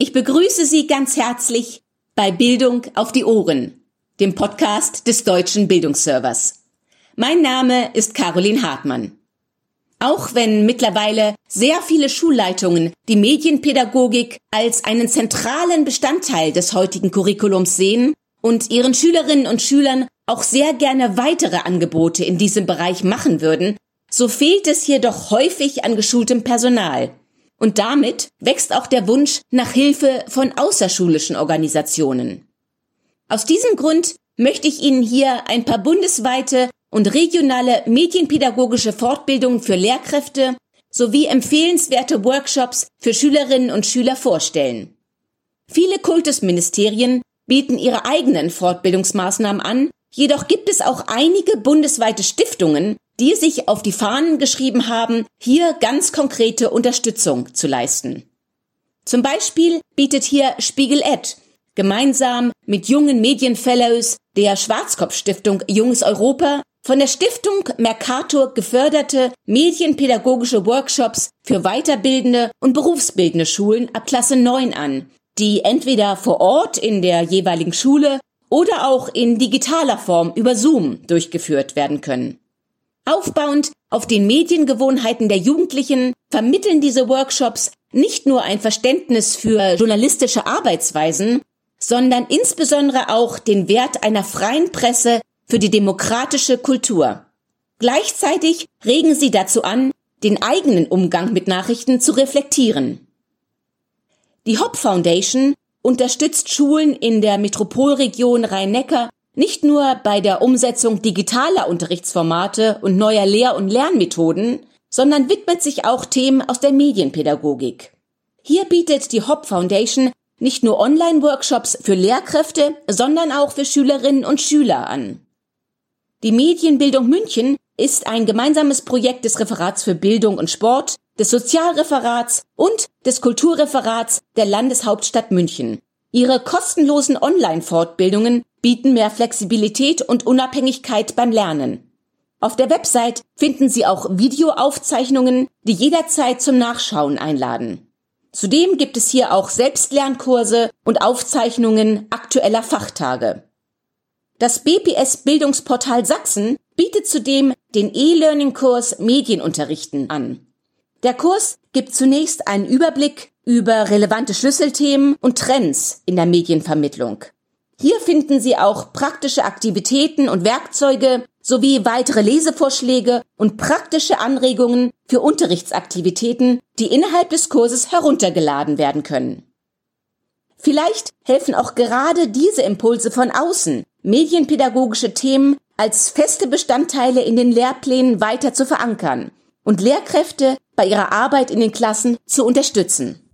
Ich begrüße Sie ganz herzlich bei Bildung auf die Ohren, dem Podcast des Deutschen Bildungsservers. Mein Name ist Caroline Hartmann. Auch wenn mittlerweile sehr viele Schulleitungen die Medienpädagogik als einen zentralen Bestandteil des heutigen Curriculums sehen und ihren Schülerinnen und Schülern auch sehr gerne weitere Angebote in diesem Bereich machen würden, so fehlt es hier doch häufig an geschultem Personal. Und damit wächst auch der Wunsch nach Hilfe von außerschulischen Organisationen. Aus diesem Grund möchte ich Ihnen hier ein paar bundesweite und regionale medienpädagogische Fortbildungen für Lehrkräfte sowie empfehlenswerte Workshops für Schülerinnen und Schüler vorstellen. Viele Kultusministerien bieten ihre eigenen Fortbildungsmaßnahmen an, jedoch gibt es auch einige bundesweite Stiftungen, die sich auf die Fahnen geschrieben haben, hier ganz konkrete Unterstützung zu leisten. Zum Beispiel bietet hier Spiegel Ed gemeinsam mit jungen Medienfellows der Schwarzkopf Stiftung Junges Europa von der Stiftung Mercator geförderte medienpädagogische Workshops für weiterbildende und berufsbildende Schulen ab Klasse 9 an, die entweder vor Ort in der jeweiligen Schule oder auch in digitaler Form über Zoom durchgeführt werden können. Aufbauend auf den Mediengewohnheiten der Jugendlichen vermitteln diese Workshops nicht nur ein Verständnis für journalistische Arbeitsweisen, sondern insbesondere auch den Wert einer freien Presse für die demokratische Kultur. Gleichzeitig regen sie dazu an, den eigenen Umgang mit Nachrichten zu reflektieren. Die Hop Foundation unterstützt Schulen in der Metropolregion Rhein-Neckar nicht nur bei der Umsetzung digitaler Unterrichtsformate und neuer Lehr- und Lernmethoden, sondern widmet sich auch Themen aus der Medienpädagogik. Hier bietet die Hop Foundation nicht nur Online-Workshops für Lehrkräfte, sondern auch für Schülerinnen und Schüler an. Die Medienbildung München ist ein gemeinsames Projekt des Referats für Bildung und Sport, des Sozialreferats und des Kulturreferats der Landeshauptstadt München. Ihre kostenlosen Online-Fortbildungen bieten mehr Flexibilität und Unabhängigkeit beim Lernen. Auf der Website finden Sie auch Videoaufzeichnungen, die jederzeit zum Nachschauen einladen. Zudem gibt es hier auch Selbstlernkurse und Aufzeichnungen aktueller Fachtage. Das BPS Bildungsportal Sachsen bietet zudem den E-Learning-Kurs Medienunterrichten an. Der Kurs gibt zunächst einen Überblick über relevante Schlüsselthemen und Trends in der Medienvermittlung. Hier finden Sie auch praktische Aktivitäten und Werkzeuge sowie weitere Lesevorschläge und praktische Anregungen für Unterrichtsaktivitäten, die innerhalb des Kurses heruntergeladen werden können. Vielleicht helfen auch gerade diese Impulse von außen, medienpädagogische Themen als feste Bestandteile in den Lehrplänen weiter zu verankern und Lehrkräfte bei ihrer Arbeit in den Klassen zu unterstützen.